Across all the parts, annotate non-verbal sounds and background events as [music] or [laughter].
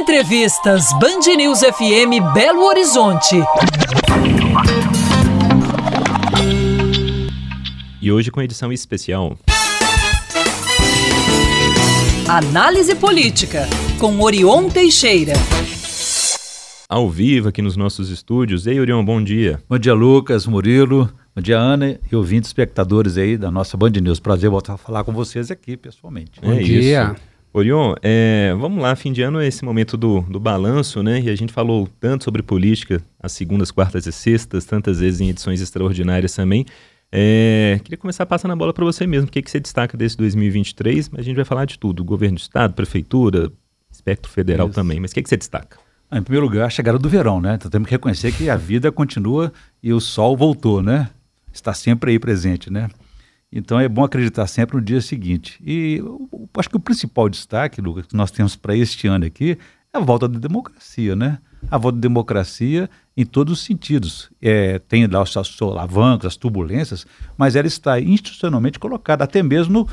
Entrevistas Band News FM Belo Horizonte. E hoje com edição especial. Análise Política, com Orion Teixeira. Ao vivo aqui nos nossos estúdios. Ei, Orion, bom dia. Bom dia, Lucas, Murilo. Bom dia, Ana e ouvintes espectadores aí da nossa Band News. Prazer voltar a falar com vocês aqui pessoalmente. Bom é dia. Isso. Orion, é, vamos lá, fim de ano é esse momento do, do balanço, né? E a gente falou tanto sobre política, as segundas, quartas e sextas, tantas vezes em edições extraordinárias também. É, queria começar passando a bola para você mesmo. O que, que você destaca desse 2023? Mas a gente vai falar de tudo: governo do estado, prefeitura, espectro federal Isso. também. Mas o que, que você destaca? Ah, em primeiro lugar, a chegada do verão, né? Então temos que reconhecer que a vida continua e o sol voltou, né? Está sempre aí presente, né? Então é bom acreditar sempre no dia seguinte. E acho que o principal destaque, Lucas, que nós temos para este ano aqui é a volta da democracia, né? A volta da democracia em todos os sentidos. É, tem lá os solavancos, as turbulências, mas ela está institucionalmente colocada, até mesmo,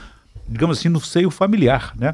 digamos assim, no seio familiar, né?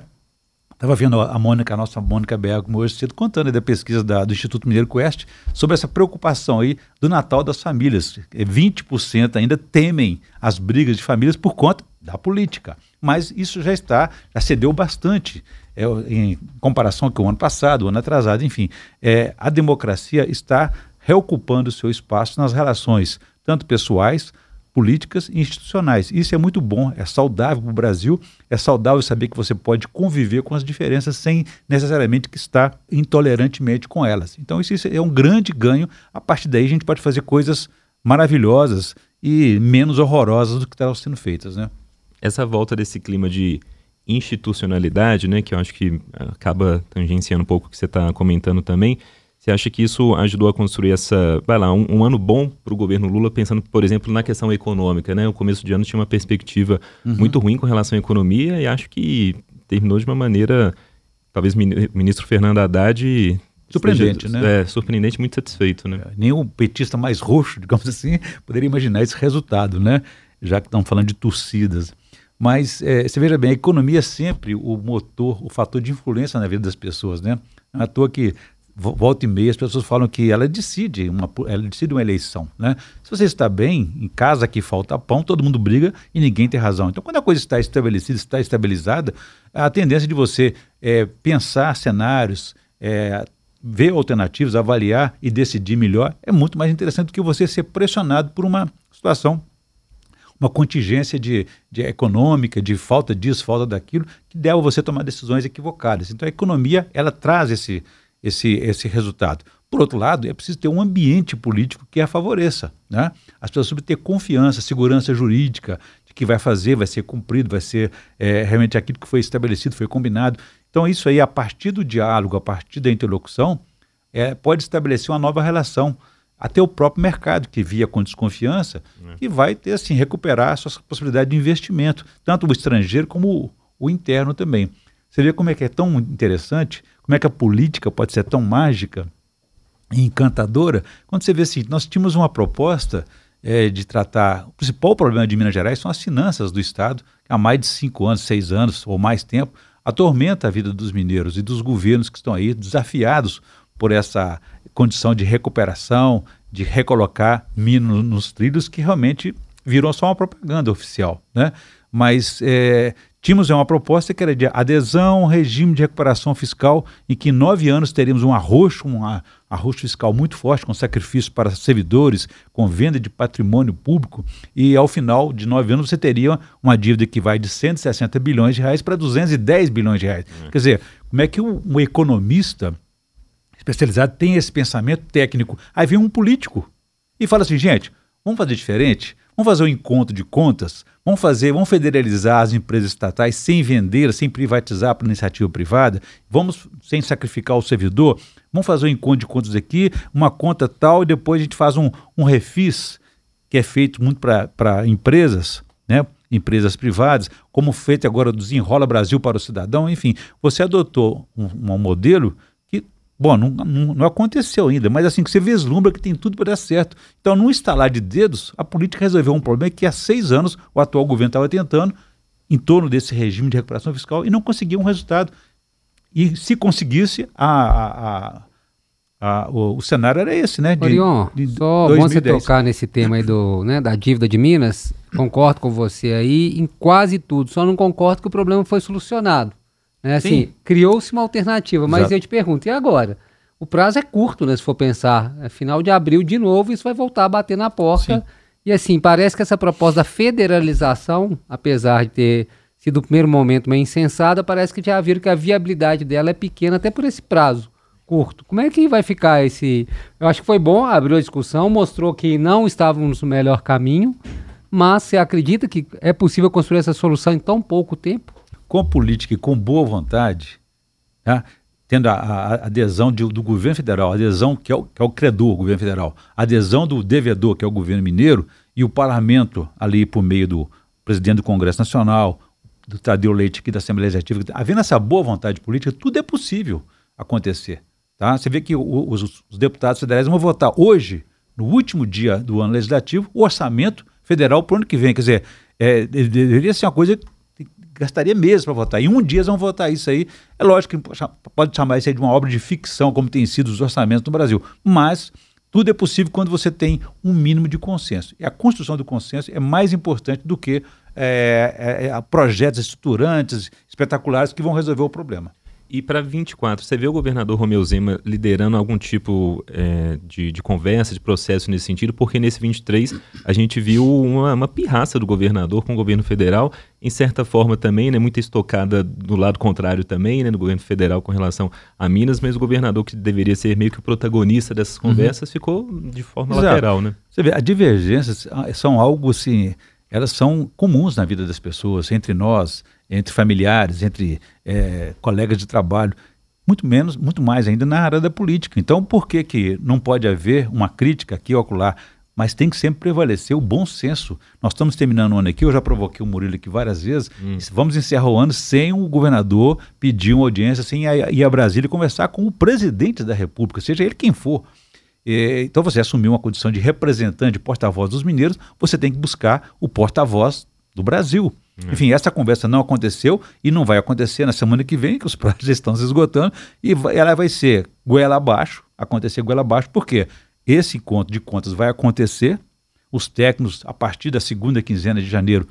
Estava vendo a Mônica, a nossa Mônica Bergamo hoje cedo, contando da pesquisa da, do Instituto Mineiro Quest sobre essa preocupação aí do Natal das famílias. 20% ainda temem as brigas de famílias por conta da política. Mas isso já está, já cedeu bastante é, em comparação com o ano passado, o ano atrasado, enfim. É, a democracia está reocupando o seu espaço nas relações, tanto pessoais políticas institucionais. Isso é muito bom, é saudável para o Brasil, é saudável saber que você pode conviver com as diferenças sem necessariamente que estar intolerantemente com elas. Então isso, isso é um grande ganho. A partir daí a gente pode fazer coisas maravilhosas e menos horrorosas do que estão sendo feitas, né? Essa volta desse clima de institucionalidade, né, que eu acho que acaba tangenciando um pouco o que você está comentando também, você acha que isso ajudou a construir essa, vai lá, um, um ano bom para o governo Lula, pensando, por exemplo, na questão econômica, né? O começo de ano tinha uma perspectiva uhum. muito ruim com relação à economia e acho que terminou de uma maneira, talvez o ministro Fernando Haddad Surpreendente, né? É, surpreendente, muito satisfeito, né? É, nenhum petista mais roxo, [laughs] digamos assim, poderia imaginar esse resultado, né? Já que estão falando de torcidas. Mas é, você veja bem, a economia é sempre o motor, o fator de influência na vida das pessoas, né? Não é à toa que volta e meia as pessoas falam que ela decide uma, ela decide uma eleição, né? Se você está bem, em casa que falta pão, todo mundo briga e ninguém tem razão. Então, quando a coisa está estabelecida, está estabilizada, a tendência de você é, pensar cenários, é, ver alternativas, avaliar e decidir melhor é muito mais interessante do que você ser pressionado por uma situação uma contingência de, de econômica, de falta disso, falta daquilo, que leva você tomar decisões equivocadas. Então a economia, ela traz esse, esse, esse resultado. Por outro lado, é preciso ter um ambiente político que a favoreça. Né? As pessoas precisam ter confiança, segurança jurídica de que vai fazer, vai ser cumprido, vai ser é, realmente aquilo que foi estabelecido, foi combinado. Então, isso aí, a partir do diálogo, a partir da interlocução, é, pode estabelecer uma nova relação. Até o próprio mercado, que via com desconfiança, é. que vai ter, assim, recuperar a sua possibilidade de investimento, tanto o estrangeiro como o, o interno também. Você vê como é que é tão interessante, como é que a política pode ser tão mágica e encantadora, quando você vê assim, nós tínhamos uma proposta é, de tratar, o principal problema de Minas Gerais são as finanças do Estado, que há mais de cinco anos, seis anos ou mais tempo, atormenta a vida dos mineiros e dos governos que estão aí desafiados por essa condição de recuperação, de recolocar Minas nos trilhos, que realmente virou só uma propaganda oficial, né? Mas é, Tínhamos uma proposta que era de adesão ao regime de recuperação fiscal, em que em nove anos teríamos um arroxo, um arroxo fiscal muito forte, com sacrifício para servidores, com venda de patrimônio público, e ao final de nove anos você teria uma dívida que vai de 160 bilhões de reais para 210 bilhões de reais. Uhum. Quer dizer, como é que um, um economista especializado tem esse pensamento técnico? Aí vem um político e fala assim, gente, vamos fazer diferente? Vamos fazer um encontro de contas? Vamos fazer, vamos federalizar as empresas estatais sem vender, sem privatizar para iniciativa privada? Vamos sem sacrificar o servidor? Vamos fazer um encontro de contas aqui, uma conta tal, e depois a gente faz um, um refis que é feito muito para empresas, né? empresas privadas, como feito agora do Desenrola Brasil para o Cidadão, enfim, você adotou um, um modelo Bom, não, não, não, aconteceu ainda, mas assim que você vislumbra que tem tudo para dar certo. Então, num estalar de dedos, a política resolveu um problema que há seis anos o atual governo estava tentando em torno desse regime de recuperação fiscal e não conseguiu um resultado. E se conseguisse, a, a, a, o, o, cenário era esse, né? De, Orion, de só 2010. bom você tocar nesse tema aí do, né, da dívida de Minas. Concordo com você aí em quase tudo. Só não concordo que o problema foi solucionado. Né? Assim, criou-se uma alternativa, mas Exato. eu te pergunto, e agora? O prazo é curto, né? Se for pensar. É final de abril de novo, isso vai voltar a bater na porta. Sim. E assim, parece que essa proposta da federalização, apesar de ter sido o primeiro momento meio insensada, parece que já viram que a viabilidade dela é pequena até por esse prazo curto. Como é que vai ficar esse. Eu acho que foi bom, abriu a discussão, mostrou que não estávamos no melhor caminho, mas você acredita que é possível construir essa solução em tão pouco tempo? Com política e com boa vontade, né, tendo a, a adesão de, do governo federal, adesão que é, o, que é o credor, o governo federal, a adesão do devedor, que é o governo mineiro, e o parlamento ali por meio do presidente do Congresso Nacional, do Tadeu Leite aqui da Assembleia Legislativa, havendo essa boa vontade política, tudo é possível acontecer. Tá? Você vê que o, os, os, deputados federais vão votar hoje, no último dia do ano legislativo, o orçamento federal para o ano que vem. Quer dizer, é, deveria ser uma coisa gastaria meses para votar. Em um dia eles vão votar isso aí. É lógico que pode chamar isso aí de uma obra de ficção, como tem sido os orçamentos no Brasil. Mas tudo é possível quando você tem um mínimo de consenso. E a construção do consenso é mais importante do que é, é, projetos estruturantes, espetaculares, que vão resolver o problema. E para 24, você vê o governador Romeu Zema liderando algum tipo é, de, de, conversa, de processo nesse sentido? Porque nesse 23 a gente viu uma, uma, pirraça do governador com o governo federal, em certa forma também, né, muita estocada do lado contrário também, né, do governo federal com relação a Minas, mas o governador que deveria ser meio que o protagonista dessas uhum. conversas uhum. ficou de forma Exato. lateral, né? Você vê, as divergências ah, são algo assim, elas são comuns na vida das pessoas, entre nós, entre familiares, entre é, colegas de trabalho, muito menos, muito mais ainda na área da política. Então, por que, que não pode haver uma crítica aqui ou acolá? Mas tem que sempre prevalecer o bom senso. Nós estamos terminando o ano aqui, eu já provoquei o Murilo aqui várias vezes. Hum. Vamos encerrar o ano sem o governador pedir uma audiência, sem ir a Brasília e conversar com o presidente da República, seja ele quem for. Então você assumiu uma condição de representante, porta-voz dos mineiros, você tem que buscar o porta-voz do Brasil. É. Enfim, essa conversa não aconteceu e não vai acontecer na semana que vem, que os [laughs] prazos estão se esgotando, e vai, ela vai ser goela abaixo, acontecer goela abaixo, porque esse encontro de contas vai acontecer, os técnicos, a partir da segunda quinzena de janeiro,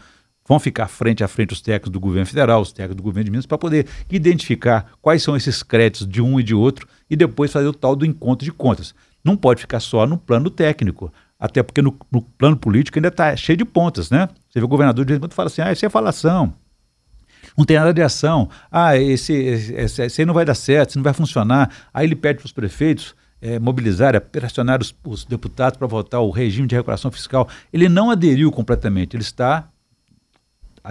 vão ficar frente a frente os técnicos do governo federal, os técnicos do governo de Minas, para poder identificar quais são esses créditos de um e de outro e depois fazer o tal do encontro de contas. Não pode ficar só no plano técnico, até porque no, no plano político ainda está cheio de pontas, né? Você vê o governador de vez em quando fala assim, ah, isso é falação. Não tem nada de ação. Ah, esse, esse, esse aí não vai dar certo, isso não vai funcionar. Aí ele pede para os prefeitos é, mobilizar, pressionar os, os deputados para votar o regime de recuperação fiscal. Ele não aderiu completamente, ele está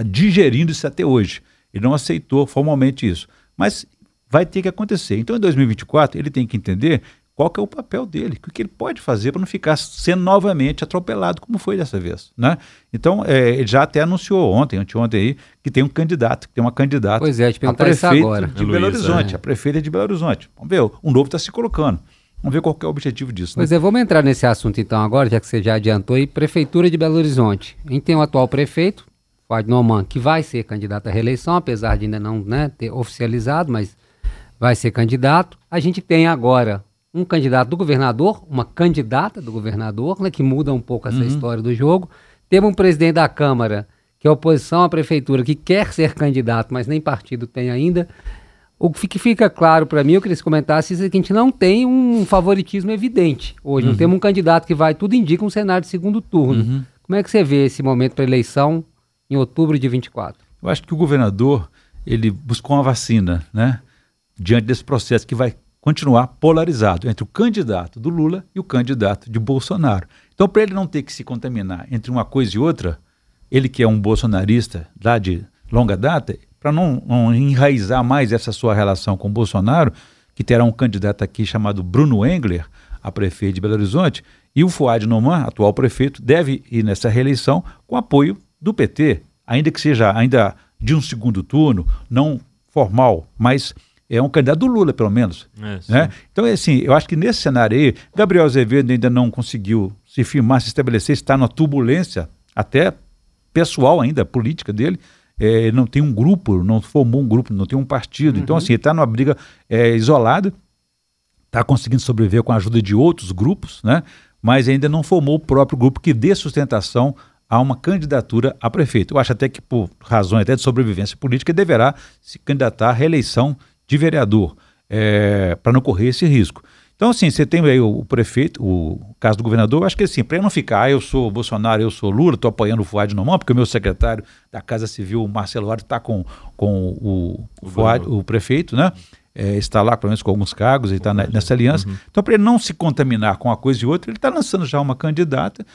digerindo isso até hoje. Ele não aceitou formalmente isso. Mas vai ter que acontecer. Então, em 2024, ele tem que entender qual que é o papel dele, o que ele pode fazer para não ficar sendo novamente atropelado, como foi dessa vez. Né? Então, é, ele já até anunciou ontem, anteontem aí, que tem um candidato, que tem uma candidata pois é, a prefeita de Belo Horizonte, é. a prefeita de Belo Horizonte. Vamos ver, o novo está se colocando. Vamos ver qual é o objetivo disso. Né? Pois é, vamos entrar nesse assunto então agora, já que você já adiantou aí, Prefeitura de Belo Horizonte. A gente tem o atual prefeito, Fábio Noman, que vai ser candidato à reeleição, apesar de ainda não né, ter oficializado, mas vai ser candidato. A gente tem agora um candidato do governador, uma candidata do governador, né, que muda um pouco essa uhum. história do jogo. Temos um presidente da Câmara, que é oposição à prefeitura, que quer ser candidato, mas nem partido tem ainda. O que fica claro para mim, eu queria que comentasse, é que a gente não tem um favoritismo evidente hoje. Uhum. Não temos um candidato que vai, tudo indica um cenário de segundo turno. Uhum. Como é que você vê esse momento para eleição em outubro de 24? Eu acho que o governador, ele buscou uma vacina, né? Diante desse processo que vai continuar polarizado entre o candidato do Lula e o candidato de Bolsonaro. Então, para ele não ter que se contaminar entre uma coisa e outra, ele que é um bolsonarista lá de longa data, para não, não, enraizar mais essa sua relação com Bolsonaro, que terá um candidato aqui chamado Bruno Engler, a prefeito de Belo Horizonte, e o Fuad Noman, atual prefeito, deve ir nessa reeleição com apoio do PT, ainda que seja ainda de um segundo turno, não formal, mas é um candidato do Lula, pelo menos. É, né? Então, é assim, eu acho que nesse cenário aí, Gabriel Azevedo ainda não conseguiu se firmar, se estabelecer, está na turbulência, até pessoal ainda, política dele. é, não tem um grupo, não formou um grupo, não tem um partido. Então, uhum. Então, assim, ele está numa briga é, isolada, está conseguindo sobreviver com a ajuda de outros grupos, né? mas ainda não formou o próprio grupo que dê sustentação a uma candidatura a prefeito. Eu acho até que, por razões até de sobrevivência política, deverá se candidatar à reeleição de vereador, é, para não correr esse risco. Então, assim, você tem aí o, prefeito, o caso do governador, eu acho que assim, para não ficar, ah, eu sou Bolsonaro, eu sou Lula, estou apoiando o Fuad Nomão, porque o meu secretário da Casa Civil, Marcelo Vara, está com, com o, o, Fuad, o prefeito, né? É, está lá, pelo menos com alguns cargos, ele está nessa aliança. Uhum. Então, para ele não se contaminar com uma coisa e outra, ele está lançando já uma candidata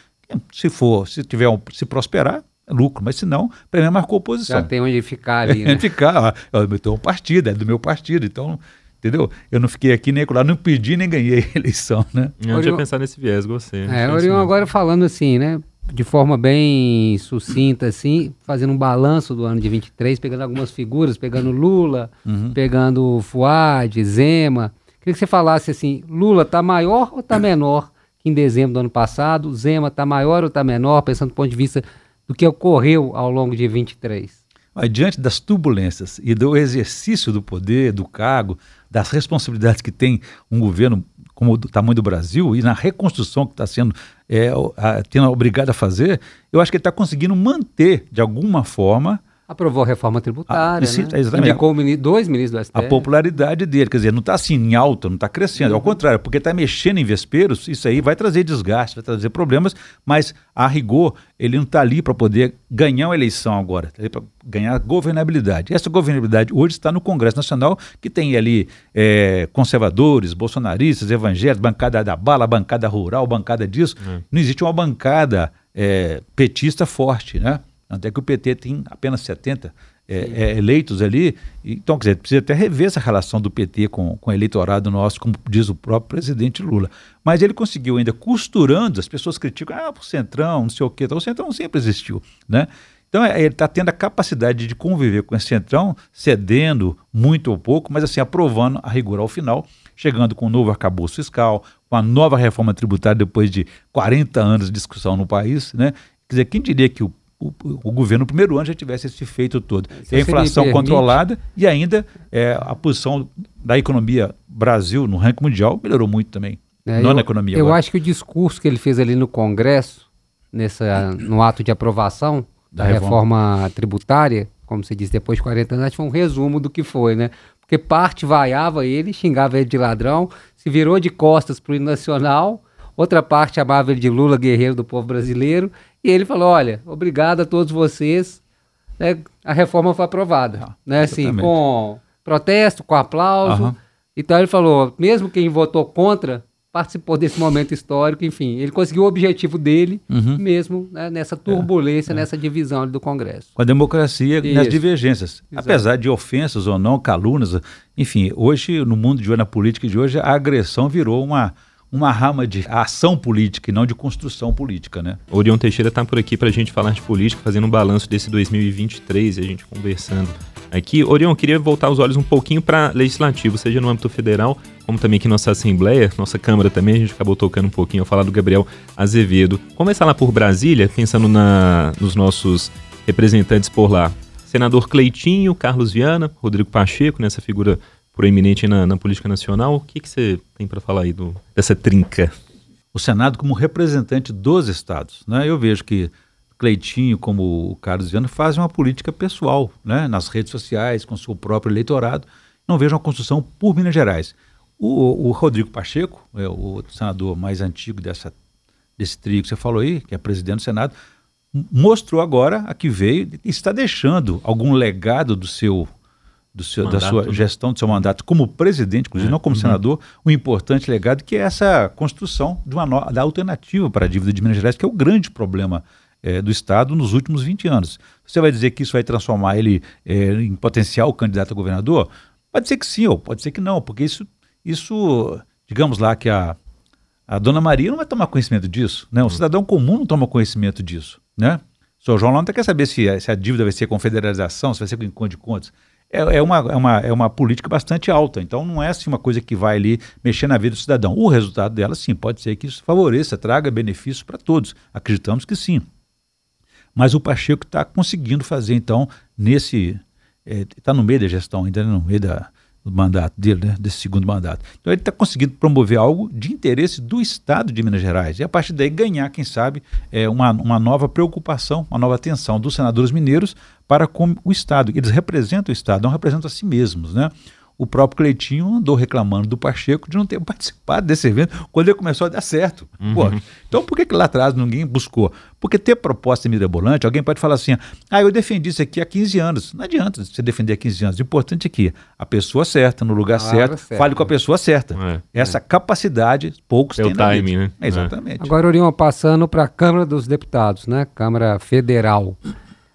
se for, se tiver um, se prosperar, lucro, mas se não, para mim marcou posição. Já tem onde ficar ali, [laughs] né? ficar, ó, eu tenho um partido, é do meu partido, então, entendeu? Eu não fiquei aqui nem lá, não pedi nem ganhei a [laughs] eleição, né? Eu não tinha pensado nesse viés, você. É, Orion agora falando assim, né? De forma bem sucinta, assim, fazendo um balanço do ano de 23, pegando algumas figuras, pegando Lula, uhum. pegando Fuad, Zema. Queria que você falasse assim, Lula tá maior ou tá menor em dezembro do ano passado. Zema está maior ou está menor, pensando do ponto de vista do que ocorreu ao longo de 23? Mas diante das turbulências e do exercício do poder, do cargo, das responsabilidades que tem um governo como o tamanho do Brasil e na reconstrução que está sendo é, a, tendo obrigado a fazer, eu acho que ele está conseguindo manter de alguma forma Aprovou a reforma tributária, ah, né? Exatamente. Indicou dois ministros do STF. A popularidade dele, quer dizer, não está assim em alta, não está crescendo, uhum. ao contrário, porque está mexendo em vesperos, isso aí vai trazer desgaste, vai trazer problemas, mas a rigor, ele não está ali para poder ganhar uma eleição agora, está ali para ganhar governabilidade. Essa governabilidade hoje está no Congresso Nacional, que tem ali é, conservadores, bolsonaristas, evangélicos, bancada da bala, bancada rural, bancada disso. Uhum. Não existe uma bancada é, petista forte, né? Até que o PT tem apenas 70 é, é, eleitos ali. Então, quer dizer, precisa até rever essa relação do PT com, com o eleitorado nosso, como diz o próprio presidente Lula. Mas ele conseguiu ainda costurando, as pessoas criticam, ah, o Centrão, não sei o quê. Então, o Centrão sempre existiu, né? Então, é, ele está tendo a capacidade de conviver com esse Centrão, cedendo muito ou pouco, mas assim, aprovando a rigor ao final, chegando com um novo arcabouço fiscal, com a nova reforma tributária depois de 40 anos de discussão no país, né? Quer dizer, quem diria que o o, o, governo no primeiro ano já tivesse esse feito todo. a inflação controlada e ainda é, a posição da economia Brasil no ranking mundial melhorou muito também. É, não eu, na economia. Eu agora. acho que o discurso que ele fez ali no Congresso, nessa, no ato de aprovação da, da reforma. reforma. tributária, como você disse, depois de 40 anos, foi um resumo do que foi, né? Porque parte vaiava ele, xingava ele de ladrão, se virou de costas para o nacional, outra parte chamava ele de Lula guerreiro do povo brasileiro, e ele falou: olha, obrigado a todos vocês. Né, a reforma foi aprovada. Ah, né, assim, com protesto, com aplauso. Uhum. Então ele falou: mesmo quem votou contra participou desse momento histórico, enfim, ele conseguiu o objetivo dele, uhum. mesmo né, nessa turbulência, é, é. nessa divisão do Congresso. Com a democracia, Isso. nas divergências. Exato. Apesar de ofensas ou não, calúnias, enfim, hoje, no mundo de hoje, na política de hoje, a agressão virou uma, uma rama de ação política e não de construção política, né? Orion Teixeira está por aqui para a gente falar de política, fazendo um balanço desse 2023 e a gente conversando aqui. Orion, queria voltar os olhos um pouquinho para legislativo, seja no âmbito federal, como também aqui nossa Assembleia, nossa Câmara também, a gente acabou tocando um pouquinho ao falar do Gabriel Azevedo. Começar lá por Brasília, pensando na, nos nossos representantes por lá. Senador Cleitinho, Carlos Viana, Rodrigo Pacheco, nessa figura proeminente na, na política nacional. O que, que você tem para falar aí do, dessa trinca? O Senado como representante dos estados. Né? Eu vejo que Cleitinho, como o Carlos Viana, fazem uma política pessoal né? nas redes sociais, com seu próprio eleitorado. Não vejo uma construção por Minas Gerais. O, o Rodrigo Pacheco, é o senador mais antigo dessa, desse trio que você falou aí, que é presidente do Senado, mostrou agora a que veio e está deixando algum legado do seu seu, da sua né? gestão, do seu mandato como presidente, inclusive, é. não como uhum. senador, um importante legado que é essa construção de uma da alternativa para a dívida de Minas Gerais, que é o grande problema é, do Estado nos últimos 20 anos. Você vai dizer que isso vai transformar ele é, em potencial candidato a governador? Pode ser que sim, ou pode ser que não, porque isso, isso digamos lá que a, a dona Maria não vai tomar conhecimento disso, né? O uhum. cidadão comum não toma conhecimento disso, né? O senhor João Lanta quer saber se, se a dívida vai ser com federalização, se vai ser com encontro de contas é, é, uma, é, uma, é uma política bastante alta. Então não é assim uma coisa que vai ali mexer na vida do cidadão. O resultado dela, sim, pode ser que isso favoreça, traga benefícios para todos. Acreditamos que sim. Mas o Pacheco está conseguindo fazer, então, nesse. Está é, no meio da gestão, ainda no meio da, do mandato dele, né, desse segundo mandato. Então ele está conseguindo promover algo de interesse do Estado de Minas Gerais e a partir daí ganhar, quem sabe, é, uma, uma nova preocupação, uma nova atenção dos senadores mineiros para com o Estado. Eles representam o Estado, não representam a si mesmos, né? O próprio Cleitinho andou reclamando do Pacheco de não ter participado desse evento quando ele começou a dar certo. Uhum. Pô, então por que, que lá atrás ninguém buscou? Porque ter proposta mirabolante, alguém pode falar assim, ah, eu defendi isso aqui há 15 anos. Não adianta você defender há 15 anos. O importante é que a pessoa certa, no lugar certo, certo, fale com a pessoa certa. É, Essa é. capacidade, poucos é têm o timing, né? É, exatamente. Agora, Orion, passando para a Câmara dos Deputados, né? Câmara Federal.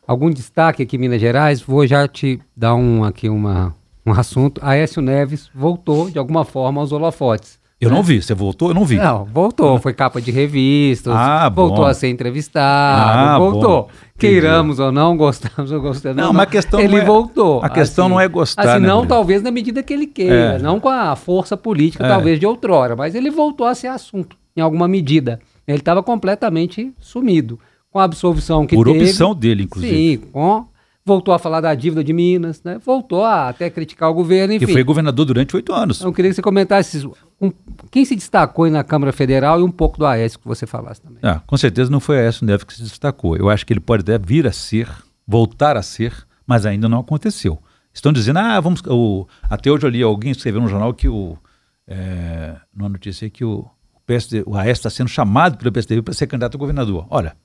Algum destaque aqui em Minas Gerais? Vou já te dar um, aqui uma, um assunto. Aécio Neves voltou, de alguma forma, aos holofotes. Eu né? não vi. Você voltou? Eu não vi. Não, voltou. Foi capa de revistas. Ah, voltou bom. a ser entrevistado. Ah, voltou. Bom. Queiramos ou não, gostamos ou gostamos. Não, mas a questão ele não é, voltou. A questão assim, não é gostar. Assim, né, não, talvez na medida que ele queira. É. Não com a força política, é. talvez, de outrora. Mas ele voltou a ser assunto, em alguma medida. Ele estava completamente sumido. Com a absolvição que Por teve. Por opção dele, inclusive. Sim, com voltou a falar da dívida de Minas, né? voltou a até criticar o governo, enfim. Que foi governador durante oito anos. Eu queria que você comentasse um, quem se destacou na Câmara Federal e um pouco do Aécio que você falasse também. Ah, com certeza não foi Aécio Neves que se destacou. Eu acho que ele pode até vir a ser, voltar a ser, mas ainda não aconteceu. Estão dizendo, ah, vamos. O, até hoje eu li alguém escreveu no jornal que o. É, numa notícia que o, o, PSD, o Aécio está sendo chamado pelo PSDB para ser candidato a governador. Olha,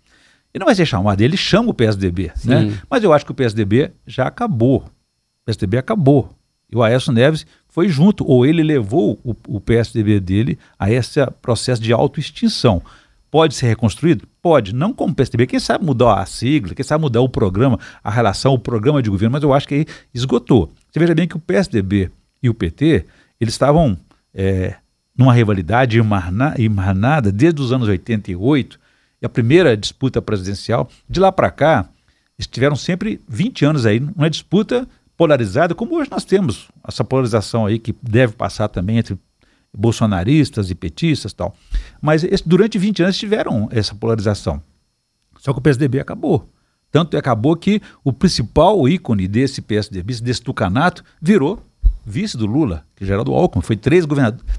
ele não vai ser chamado, ele chama o PSDB, né? Mas eu acho que o PSDB já acabou. O PSDB acabou. E o Aécio Neves foi junto, ou ele levou o, o PSDB dele a esse processo de autoextinção. Pode ser reconstruído? Pode. Não como PSDB. Quem sabe mudar a sigla, quem sabe mudar o programa, a relação, o programa de governo, mas eu acho que aí esgotou. Você veja bem que o PSDB e o PT, eles estavam é, numa rivalidade emarnada desde os anos 88, a primeira disputa presidencial. De lá para cá, estiveram sempre 20 anos aí, uma disputa polarizada, como hoje nós temos essa polarização aí que deve passar também entre bolsonaristas e petistas e tal. Mas esse, durante 20 anos tiveram essa polarização. Só que o PSDB acabou. Tanto acabou que o principal ícone desse PSDB, desse tucanato, virou vice do Lula, que é Geraldo Alckmin, foi três,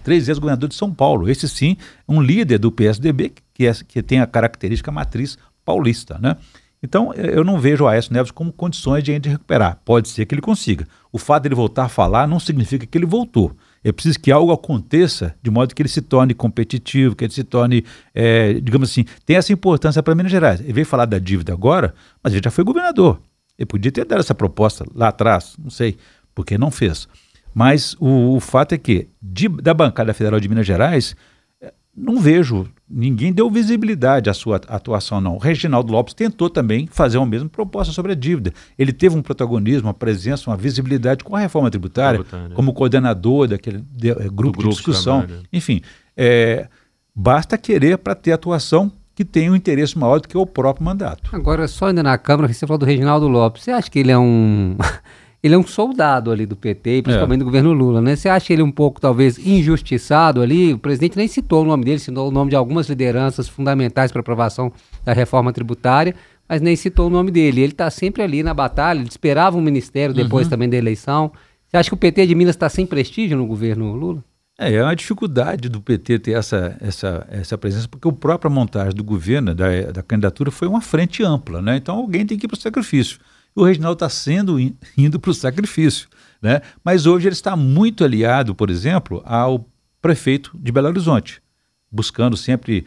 três vezes governador de São Paulo. Esse sim, um líder do PSDB que, é, que tem a característica matriz paulista, né? Então, eu não vejo o Aécio Neves como condições de recuperar. Pode ser que ele consiga. O fato de ele voltar a falar não significa que ele voltou. É preciso que algo aconteça de modo que ele se torne competitivo, que ele se torne, é, digamos assim, tem essa importância para Minas Gerais. Ele veio falar da dívida agora, mas ele já foi governador. Ele podia ter dado essa proposta lá atrás, não sei, porque não fez. Mas o, o fato é que, de, da bancada federal de Minas Gerais, eh, não vejo, ninguém deu visibilidade à sua atuação, não. O Reginaldo Lopes tentou também fazer uma mesma proposta sobre a dívida. Ele teve um protagonismo, uma presença, uma visibilidade com a reforma tributária, tributária. como coordenador daquele de, é, grupo, de discussão. De Enfim, é, basta querer para ter atuação que tem um interesse maior do que o próprio mandato. Agora, só ainda na Câmara, você falou do Reginaldo Lopes. Você acha que ele é um. [laughs] ele é um soldado ali do PT, principalmente é. do governo Lula, né? Você acha ele um pouco, talvez, injustiçado ali? O presidente nem citou o nome dele, citou o nome de algumas lideranças fundamentais para aprovação da reforma tributária, mas nem citou o nome dele. Ele está sempre ali na batalha, ele esperava um ministério depois uhum. também da eleição. Você acha que o PT de Minas está sem prestígio no governo Lula? É, é uma dificuldade do PT ter essa, essa, essa presença, porque a própria montagem do governo, da, da candidatura, foi uma frente ampla, né? Então alguém tem que ir para o sacrifício o Reginaldo está sendo indo para o sacrifício. Né? Mas hoje ele está muito aliado, por exemplo, ao prefeito de Belo Horizonte, buscando sempre.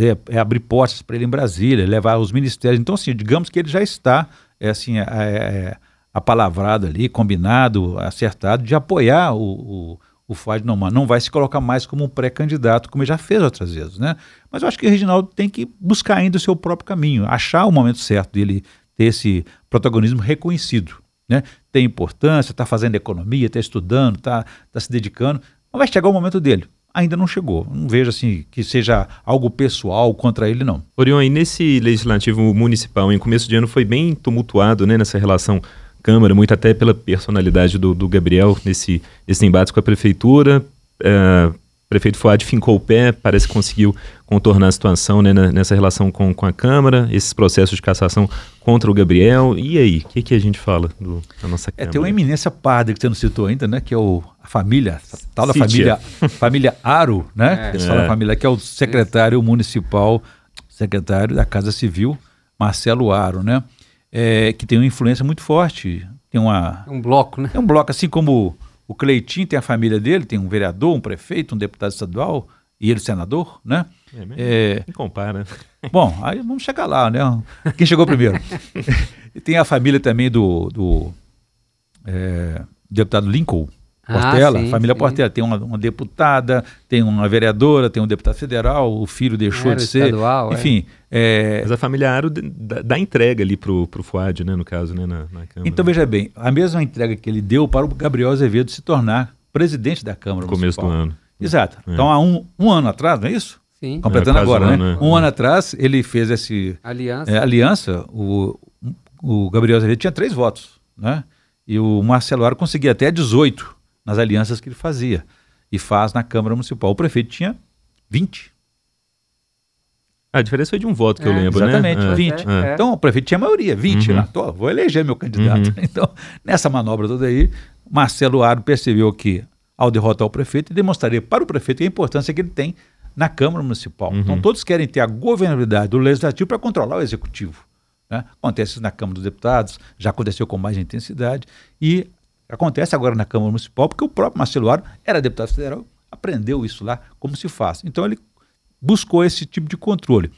É, é abrir portas para ele em Brasília, levar os ministérios. Então, assim, digamos que ele já está é, assim, é, é, apalavrado ali, combinado, acertado, de apoiar o, o, o Fábio Neumann. Não vai se colocar mais como um pré-candidato, como ele já fez outras vezes. Né? Mas eu acho que o Reginaldo tem que buscar ainda o seu próprio caminho, achar o momento certo dele ter esse protagonismo reconhecido. Né? Tem importância, está fazendo economia, está estudando, está tá se dedicando, mas vai chegar o momento dele. Ainda não chegou. Não vejo assim que seja algo pessoal contra ele, não. Orion, e nesse legislativo municipal, em começo de ano, foi bem tumultuado né, nessa relação Câmara, muito até pela personalidade do, do Gabriel nesse, nesse embate com a prefeitura. É, prefeito Fuad fincou o pé, parece que conseguiu contornar a situação né, nessa relação com, com a Câmara, esses processos de cassação contra o Gabriel. E aí, o que, que a gente fala do, da nossa Câmara? É, tem uma eminência padre que você não citou ainda, né? Que é o, a família, a tal da família, [laughs] família Aro, né? É. Fala, a família, que é o secretário municipal, secretário da Casa Civil, Marcelo Aro, né? É, que tem uma influência muito forte. Tem uma. É um bloco, né? É um bloco, assim como o Cleitinho tem a família dele, tem um vereador, um prefeito, um deputado estadual e ele senador, né? É, é... compara. [laughs] Bom, aí vamos chegar lá, né? Quem chegou primeiro? [laughs] e tem a família também do, do é, deputado Lincoln, Portela, ah, sim, família sim. Portela. Tem uma, uma, deputada, tem uma vereadora, tem um deputado federal, o filho deixou Era de ser. Estadual, é. enfim. É... Mas a família Aro dá entrega ali pro, pro Fuad, né, no caso, né, na, na Câmara. Então, veja bem, a mesma entrega que ele deu para o Gabriel Azevedo se tornar presidente da Câmara no Começo do ano. Exato. É. Então, há um, um ano atrás, não é isso? Sim. Completando é, agora, um né? Ano, um ano atrás, ele fez esse... Aliança. É, aliança, o, o Gabriel Azevedo tinha três votos, né? E o Marcelo Aro conseguia até 18 nas alianças que ele fazia e faz na Câmara Municipal. O prefeito tinha 20. A diferença foi de um voto que é, eu lembro, exatamente, né? Exatamente, 20. É. Então o prefeito tinha maioria, 20 uhum. lá. Tô, vou eleger meu candidato. Uhum. [laughs] Então, nessa manobra toda aí, Marcelo Aro percebeu que, ao derrotar o prefeito, demonstraria para o prefeito a importância que ele tem na Câmara Municipal. Uhum. Então todos querem ter a governabilidade do Legislativo para controlar o Executivo. Né? Acontece isso na Câmara dos Deputados, já aconteceu com mais intensidade, e Acontece agora na Câmara Municipal, porque o próprio Marcelo Aro era deputado federal, aprendeu isso lá, como se faz. Então ele buscou esse tipo de controle.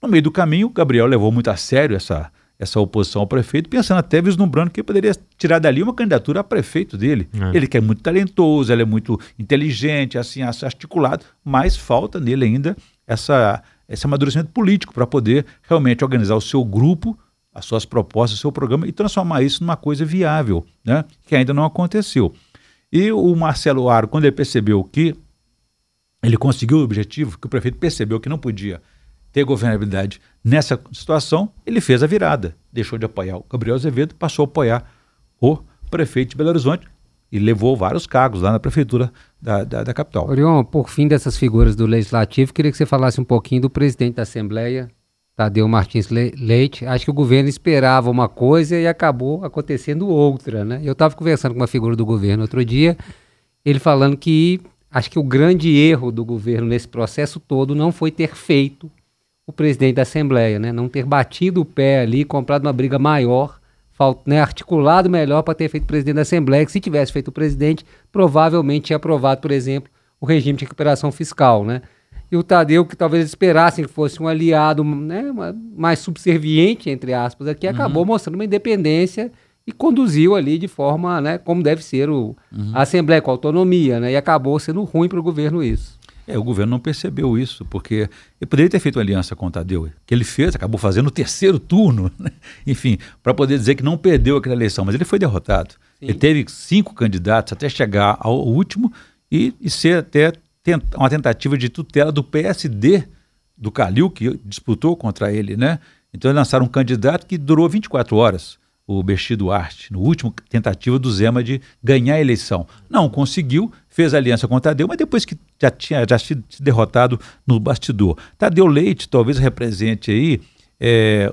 No meio do caminho, Gabriel levou muito a sério essa, essa oposição ao prefeito, pensando até vislumbrando que poderia tirar dali uma candidatura a prefeito dele. É. Ele que é muito talentoso, ele é muito inteligente, assim, articulado, mas falta nele ainda essa, esse amadurecimento político para poder realmente organizar o seu grupo as suas propostas, seu programa e transformar isso numa coisa viável, né? que ainda não aconteceu. E o Marcelo Aro, quando ele percebeu que ele conseguiu o objetivo, que o prefeito percebeu que não podia ter governabilidade nessa situação, ele fez a virada. Deixou de apoiar o Gabriel Azevedo, passou a apoiar o prefeito de Belo Horizonte e levou vários cargos lá na prefeitura da, da, da capital. Orion, por fim dessas figuras do Legislativo, queria que você falasse um pouquinho do presidente da Assembleia, Tadeu Martins Leite, acho que o governo esperava uma coisa e acabou acontecendo outra, né? Eu estava conversando com uma figura do governo outro dia, ele falando que acho que o grande erro do governo nesse processo todo não foi ter feito o presidente da Assembleia, né? Não ter batido o pé ali, comprado uma briga maior, né? articulado melhor para ter feito o presidente da Assembleia, que se tivesse feito o presidente, provavelmente tinha aprovado, por exemplo, o regime de recuperação fiscal, né? E o Tadeu, que talvez esperassem que fosse um aliado né, mais subserviente, entre aspas, aqui, uhum. acabou mostrando uma independência e conduziu ali de forma, né, como deve ser o, uhum. a Assembleia, com autonomia, né, e acabou sendo ruim para o governo isso. É, o governo não percebeu isso, porque ele poderia ter feito uma aliança com o Tadeu, que ele fez, acabou fazendo o terceiro turno, [laughs] né? enfim, para poder dizer que não perdeu aquela eleição, mas ele foi derrotado. Sim. Ele teve cinco candidatos até chegar ao último e, e ser até uma tentativa de tutela do PSD do Calil, que disputou contra ele, né? Então eles lançaram um candidato que durou 24 horas, o Bexi Duarte, no último tentativa do Zema de ganhar a eleição. Não conseguiu, fez aliança com o Tadeu, mas depois que já tinha já sido derrotado no bastidor. Tadeu Leite talvez represente aí é,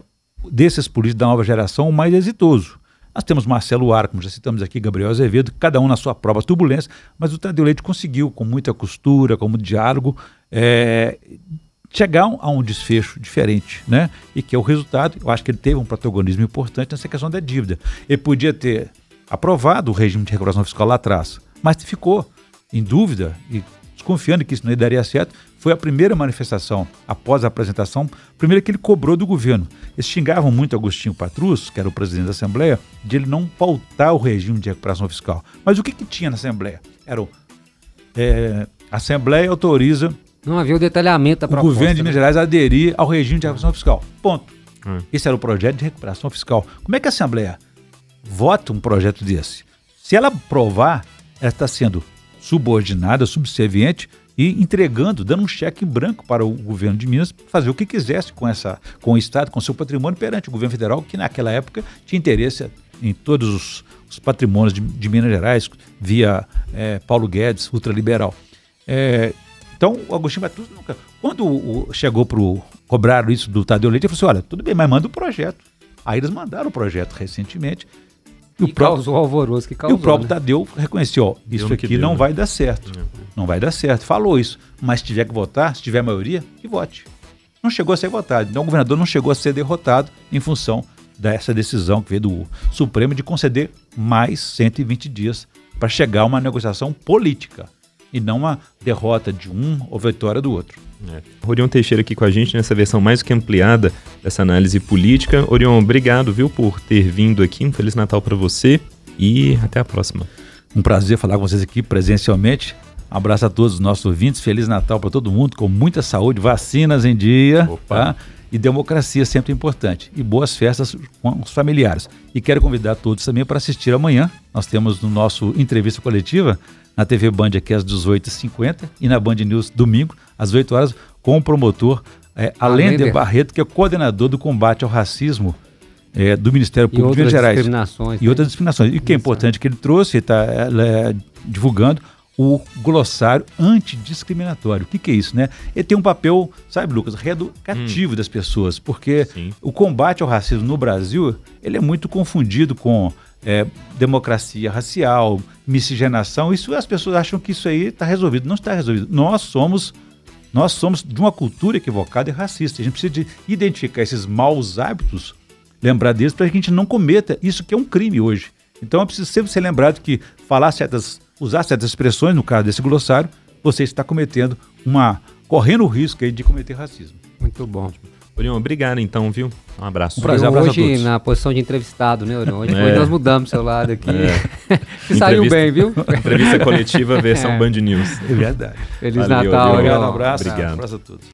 desses políticos da nova geração o mais exitoso. Nós temos Marcelo Ar, como já citamos aqui, Gabriel Azevedo, cada um na sua própria turbulência, mas o Tadeu Leite conseguiu, com muita costura, com muito diálogo, é, chegar a um desfecho diferente, né? E que é o resultado, eu acho que ele teve um protagonismo importante nessa questão da dívida. Ele podia ter aprovado o regime de recuperação fiscal lá atrás, mas ficou em dúvida e desconfiando que isso não daria certo, foi a primeira manifestação após a apresentação, primeira que ele cobrou do governo. Eles xingavam muito Agostinho Patrus, que era o presidente da Assembleia, de ele não pautar o regime de recuperação fiscal. Mas o que, que tinha na Assembleia? Era o. É, a Assembleia autoriza. Não havia o detalhamento da o proposta. O governo de Minas né? Gerais aderir ao regime de recuperação fiscal. Ponto. Hum. Esse era o projeto de recuperação fiscal. Como é que a Assembleia vota um projeto desse? Se ela aprovar, ela está sendo subordinada, subserviente e entregando, dando um cheque em branco para o governo de Minas fazer o que quisesse com essa, com o Estado, com seu patrimônio perante o governo federal, que naquela época tinha interesse em todos os, os patrimônios de, de, Minas Gerais, via é, Paulo Guedes, ultraliberal. É, Então, o Agostinho Batuta nunca. Quando o, chegou para cobrar isso do Tadeu Leite, ele falou assim: olha, tudo bem, mas manda o projeto. Aí eles mandaram o projeto recentemente. E, e causou alvoroço que causou. E o próprio né? Tadeu reconheceu: ó, isso aqui deu, não né? vai dar certo. É. Não vai dar certo. Falou isso. Mas se tiver que votar, se tiver maioria, que vote. Não chegou a ser votado. Então o governador não chegou a ser derrotado em função dessa decisão que veio do Supremo de conceder mais 120 dias para chegar a uma negociação política e não uma derrota de um ou vitória do outro. É. Orion Teixeira aqui com a gente nessa versão mais que ampliada dessa análise política. Orion, obrigado, viu, por ter vindo aqui. Um Feliz Natal para você e até a próxima. Um prazer falar com vocês aqui presencialmente. Abraço a todos os nossos ouvintes. Feliz Natal para todo mundo, com muita saúde, vacinas em dia. Tá? E democracia sempre importante. E boas festas com os familiares. E quero convidar todos também para assistir amanhã. Nós temos no nosso entrevista coletiva na TV Band aqui às 18h50 e na Band News domingo às 8 horas com o promotor é, Alender Barreto, que é coordenador do combate ao racismo é, do Ministério Público de Minas Gerais. Discriminações, e né? outras discriminações. E o que é importante que ele trouxe, ele está é, divulgando o glossário antidiscriminatório. O que, que, é isso, né? Ele tem um papel, sabe, Lucas, reeducativo hum. das pessoas, porque Sim. o combate ao racismo no Brasil ele é muito confundido com é, democracia racial, miscigenação. Isso as pessoas acham que isso aí está resolvido. Não está resolvido. Nós somos nós somos de uma cultura equivocada e racista. A gente precisa de identificar esses maus hábitos, lembrar deles para que a gente não cometa isso que é um crime hoje. Então é preciso sempre ser lembrado que falar certas usar certas expressões, no caso desse glossário, você está cometendo uma. correndo o risco de cometer racismo. Muito bom. Orion, obrigado então, viu? Um abraço. Um prazer, um abraço hoje na posição de entrevistado, né, Orion? Hoje, é. nós mudamos seu lado aqui. É. [laughs] Saiu bem, viu? Entrevista coletiva versão [laughs] é. Band News. É verdade. Feliz Valeu, Natal, Orion. Um abraço. Obrigado. Um abraço a todos.